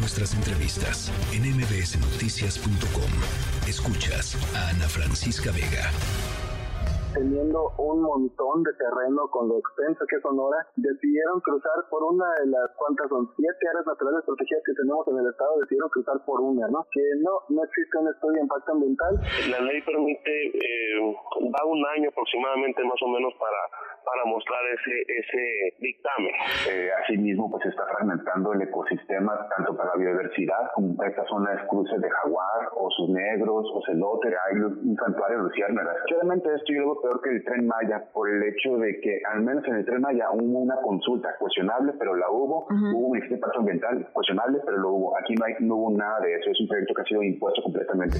nuestras entrevistas en mbsnoticias.com. Escuchas a Ana Francisca Vega teniendo un montón de terreno con lo extenso que es Sonora, decidieron cruzar por una de las cuantas son siete áreas naturales protegidas que tenemos en el estado, decidieron cruzar por una, ¿no? Que no, no existe un estudio de impacto ambiental. La ley permite, eh, da un año aproximadamente más o menos para para mostrar ese ese dictamen. Eh, asimismo, pues está fragmentando el ecosistema tanto para la biodiversidad como esta zona de cruces de jaguar, osos negros, ocelote, hay un santuario de luciérnagas. Claramente esto yo lo peor que el Tren Maya por el hecho de que al menos en el Tren Maya hubo una consulta cuestionable, pero la hubo, hubo un impacto ambiental cuestionable, pero lo hubo. Aquí no, hay, no hubo nada de eso, es un proyecto que ha sido impuesto completamente.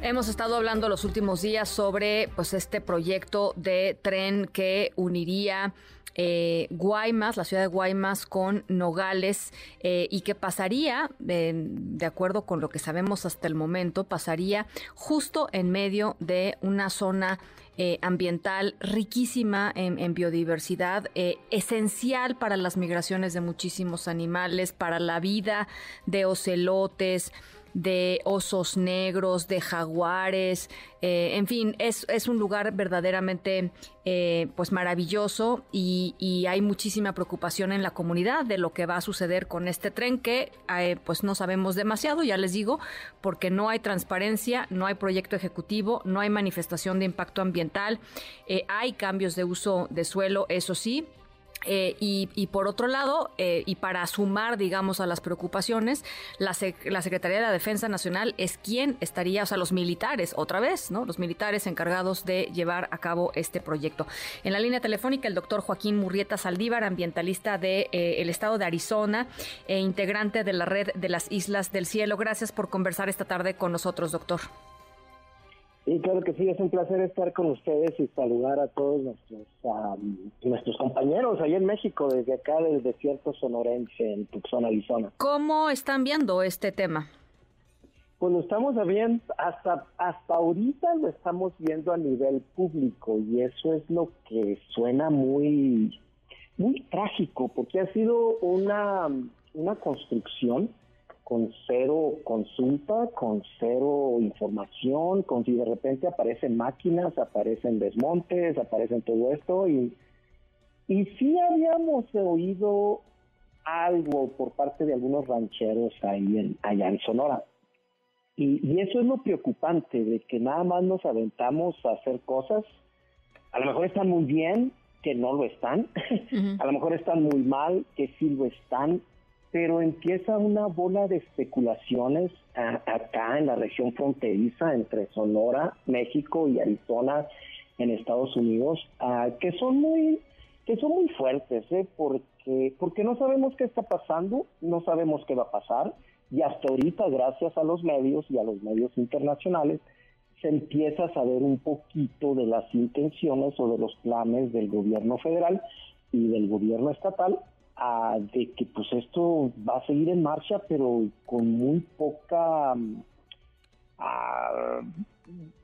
Hemos estado hablando los últimos días sobre pues este proyecto de tren que uniría eh, Guaymas, la ciudad de Guaymas con Nogales eh, y que pasaría, de acuerdo con lo que sabemos hasta el momento, pasaría justo en medio de una zona eh, ambiental riquísima en, biodiversidad, esencial para las migraciones de muchísimos animales, para la vida de ocelotes, de osos negros, de jaguares, eh, en fin, es, es, un lugar verdaderamente eh, pues maravilloso y, hay muchísima preocupación en la comunidad de lo que va a suceder con este tren que eh, pues no sabemos demasiado, ya les digo, porque no hay transparencia, no hay proyecto ejecutivo, no hay manifestación de impacto ambiental, hay cambios de uso de suelo, eso sí, eh, y, por otro lado, eh, y para sumar, digamos, a las preocupaciones, la, la, Secretaría de la Defensa Nacional es quien estaría, o sea, los militares, otra vez, ¿no? Los militares encargados de llevar a cabo este proyecto. En la línea telefónica, el doctor Joaquín Murrieta Saldívar, ambientalista del de, eh, estado de Arizona e integrante de la red de las Islas del Cielo. Gracias por conversar esta tarde con nosotros, doctor. Y claro que sí, es un placer estar con ustedes y saludar a todos nuestros nuestros compañeros ahí en México, desde acá del desierto sonorense, en Tucson, Arizona. ¿Cómo están viendo este tema? Pues lo estamos viendo, hasta, hasta ahorita lo estamos viendo a nivel público y eso es lo que suena muy, muy trágico, porque ha sido una, una construcción con cero consulta, con cero información, con si de repente aparecen máquinas, aparecen desmontes, aparecen todo esto y, y sí habíamos oído algo por parte de algunos rancheros ahí en, allá en Sonora. Y, y, eso es lo preocupante, de que nada más nos aventamos a hacer cosas, a lo mejor están muy bien, que no lo están, a lo mejor están muy mal, que sí lo están, pero empieza una bola de especulaciones acá en la región fronteriza entre Sonora, México y Arizona en Estados Unidos, que son muy que son muy fuertes, ¿eh? porque porque no sabemos qué está pasando, no sabemos qué va a pasar y hasta ahorita gracias a los medios y a los medios internacionales se empieza a saber un poquito de las intenciones o de los planes del gobierno federal y del gobierno estatal de que pues esto va a seguir en marcha, pero con muy poca mm,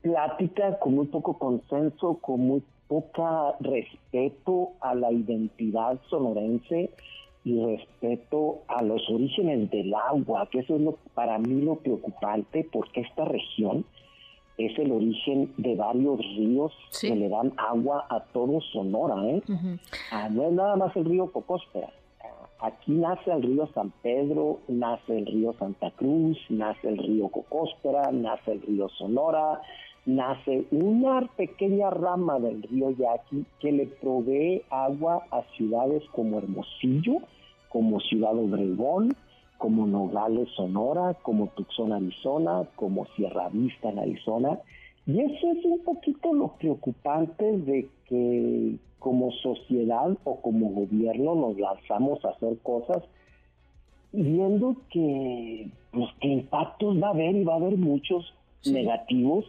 plática, con muy poco consenso, con muy poca respeto a la identidad sonorense y respeto a los orígenes del agua, que eso es lo, para mí lo preocupante, porque esta región es el origen de varios ríos que le dan agua a todo Sonora, ¿eh? Ah, no es nada más el río Cocóspera, Aquí nace el río San Pedro, nace el río Santa Cruz, nace el río Cocóspera, nace el río Sonora, nace una pequeña rama del río Yaqui que le provee agua a ciudades como Hermosillo, como Ciudad Obregón, como Nogales, Sonora, como Tucson, Arizona, como Sierra Vista en Arizona. Y eso es un poquito lo preocupante de que como sociedad o como gobierno nos lanzamos a hacer cosas viendo que pues que impactos va a haber y va a haber muchos negativos.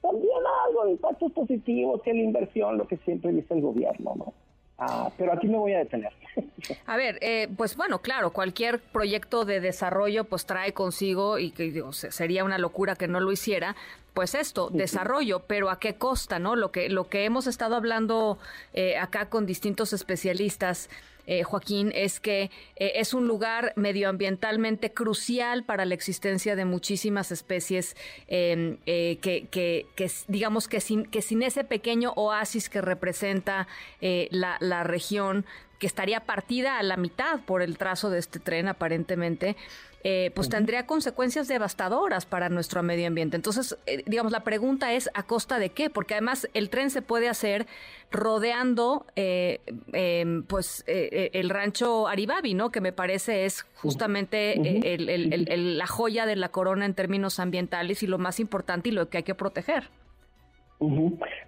También algo de impactos positivos que la inversión lo que siempre dice el gobierno no Ah, pero aquí me voy a detener. A ver, eh, pues bueno, claro, cualquier proyecto de desarrollo pues trae consigo, y que digo, sería una locura que no lo hiciera, pues esto, desarrollo, pero a qué costa, ¿no? Lo que, lo que hemos estado hablando eh, acá con distintos especialistas eh, Joaquín, es que eh, es un lugar medioambientalmente crucial para la existencia de muchísimas especies em, que, que, digamos que sin, que sin ese pequeño oasis que representa la, la región, que estaría partida a la mitad por el trazo de este tren aparentemente, eh, pues tendría consecuencias devastadoras para nuestro medio ambiente. Entonces, eh, digamos, la pregunta es a costa de qué, porque además el tren se puede hacer rodeando, eh, em, pues, el rancho Aribabi, ¿no? Que me parece es justamente la joya de la corona en términos ambientales y lo más importante y lo que hay que proteger.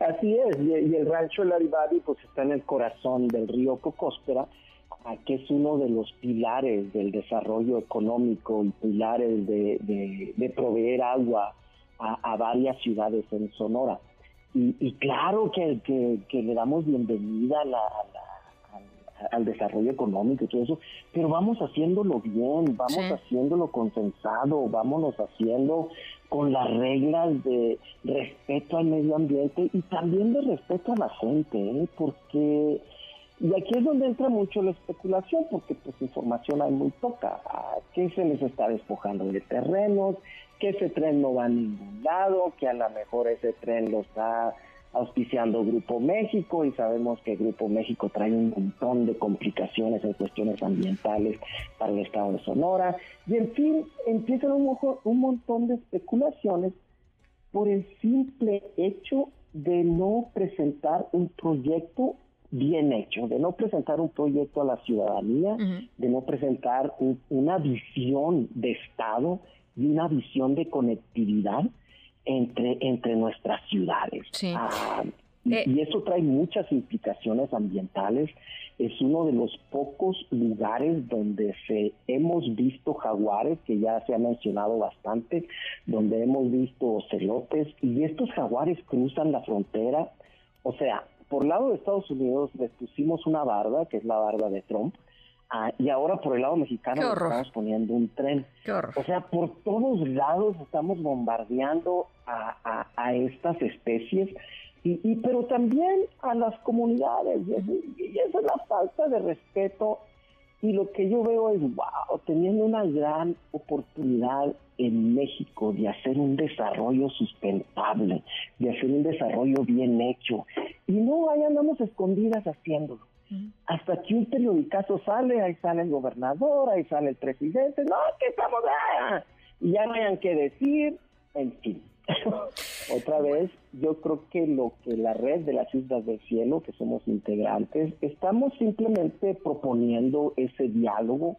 Así es, y, el rancho El Aribabi pues está en el corazón del río Cocóspera que es uno de los pilares del desarrollo económico y pilares de, proveer agua a, varias ciudades en Sonora. Y, claro que, que, le damos bienvenida al desarrollo económico y todo eso, pero vamos haciéndolo bien, vamos haciéndolo consensado, vámonos haciendo con las reglas de respeto al medio ambiente y también de respeto a la gente, ¿eh? porque y aquí es donde entra mucho la especulación, porque pues información hay muy poca. ¿Qué se les está despojando de terrenos? Que ese tren no va a ningún lado, que a lo mejor ese tren lo está auspiciando Grupo México y sabemos que Grupo México trae un montón de complicaciones en cuestiones ambientales para el estado de Sonora. Y en fin, empiezan un, un montón de especulaciones por el simple hecho de no presentar un proyecto bien hecho, de no presentar un proyecto a la ciudadanía, de no presentar una visión de Estado y una visión de conectividad entre, entre nuestras ciudades. Ah, eh. y, eso trae muchas implicaciones ambientales. Es uno de los pocos lugares donde se hemos visto jaguares, que ya se ha mencionado bastante, donde hemos visto ocelotes, y estos jaguares cruzan la frontera. O sea, por el lado de Estados Unidos les pusimos una barda, que es la barda de Trump, ah, y ahora por el lado mexicano estamos poniendo un tren. O sea, por todos lados estamos bombardeando a, a, estas especies, y, pero también a las comunidades, y, y esa es la falta de respeto y lo que yo veo es, wow, teniendo una gran oportunidad en México de hacer un desarrollo sustentable, de hacer un desarrollo bien hecho. Y no, ahí andamos escondidas haciéndolo. Hasta que un periodicazo sale, ahí sale el gobernador, ahí sale el presidente, no, que estamos, allá, y ya no hayan que decir, en fin. Otra vez, yo creo que lo que la red de las Islas del Cielo, que somos integrantes, estamos simplemente proponiendo ese diálogo,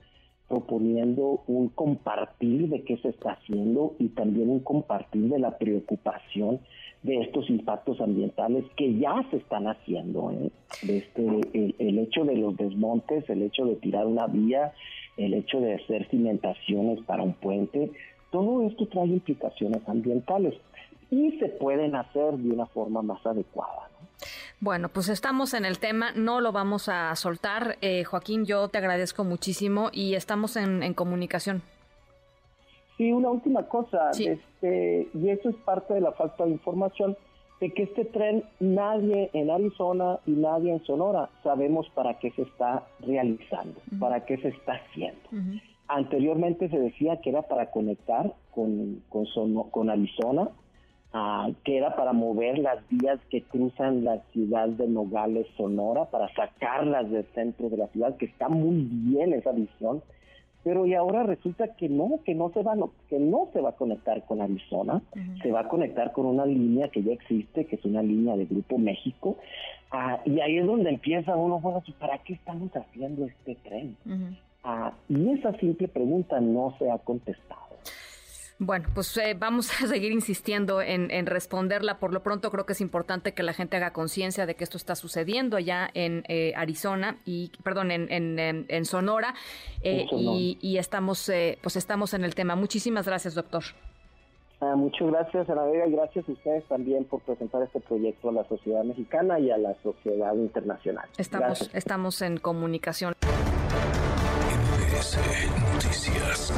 proponiendo un compartir de qué se está haciendo y también un compartir de la preocupación de estos impactos ambientales que ya se están haciendo. ¿eh? Este, el hecho de los desmontes, el hecho de tirar una vía, el hecho de hacer cimentaciones para un puente, todo esto trae implicaciones ambientales y se pueden hacer de una forma más adecuada. Bueno, pues estamos en el tema, no lo vamos a soltar. Eh, Joaquín, yo te agradezco muchísimo y estamos en, comunicación. Sí, una última cosa, este, y eso es parte de la falta de información, de que este tren nadie en Arizona y nadie en Sonora sabemos para qué se está realizando, para qué se está haciendo. Anteriormente se decía que era para conectar con, con, con Arizona, ah, que era para mover las vías que cruzan la ciudad de Nogales, Sonora, para sacarlas del centro de la ciudad, que está muy bien esa visión. Pero y ahora resulta que no, que no se va, que no se va a conectar con Arizona, se va a conectar con una línea que ya existe, que es una línea de Grupo México, ah, y ahí es donde empieza uno, bueno, ¿para qué estamos haciendo este tren? Y esa simple pregunta no se ha contestado. Bueno, pues eh, vamos a seguir insistiendo en, responderla. Por lo pronto creo que es importante que la gente haga conciencia de que esto está sucediendo allá en eh, Arizona y, perdón, en, en, Sonora. Eh, y, estamos, pues estamos en el tema. Muchísimas gracias, doctor. Ah, muchas gracias, Ana Vega, y gracias a ustedes también por presentar este proyecto a la sociedad mexicana y a la sociedad internacional. Estamos, estamos en comunicación. Noticias.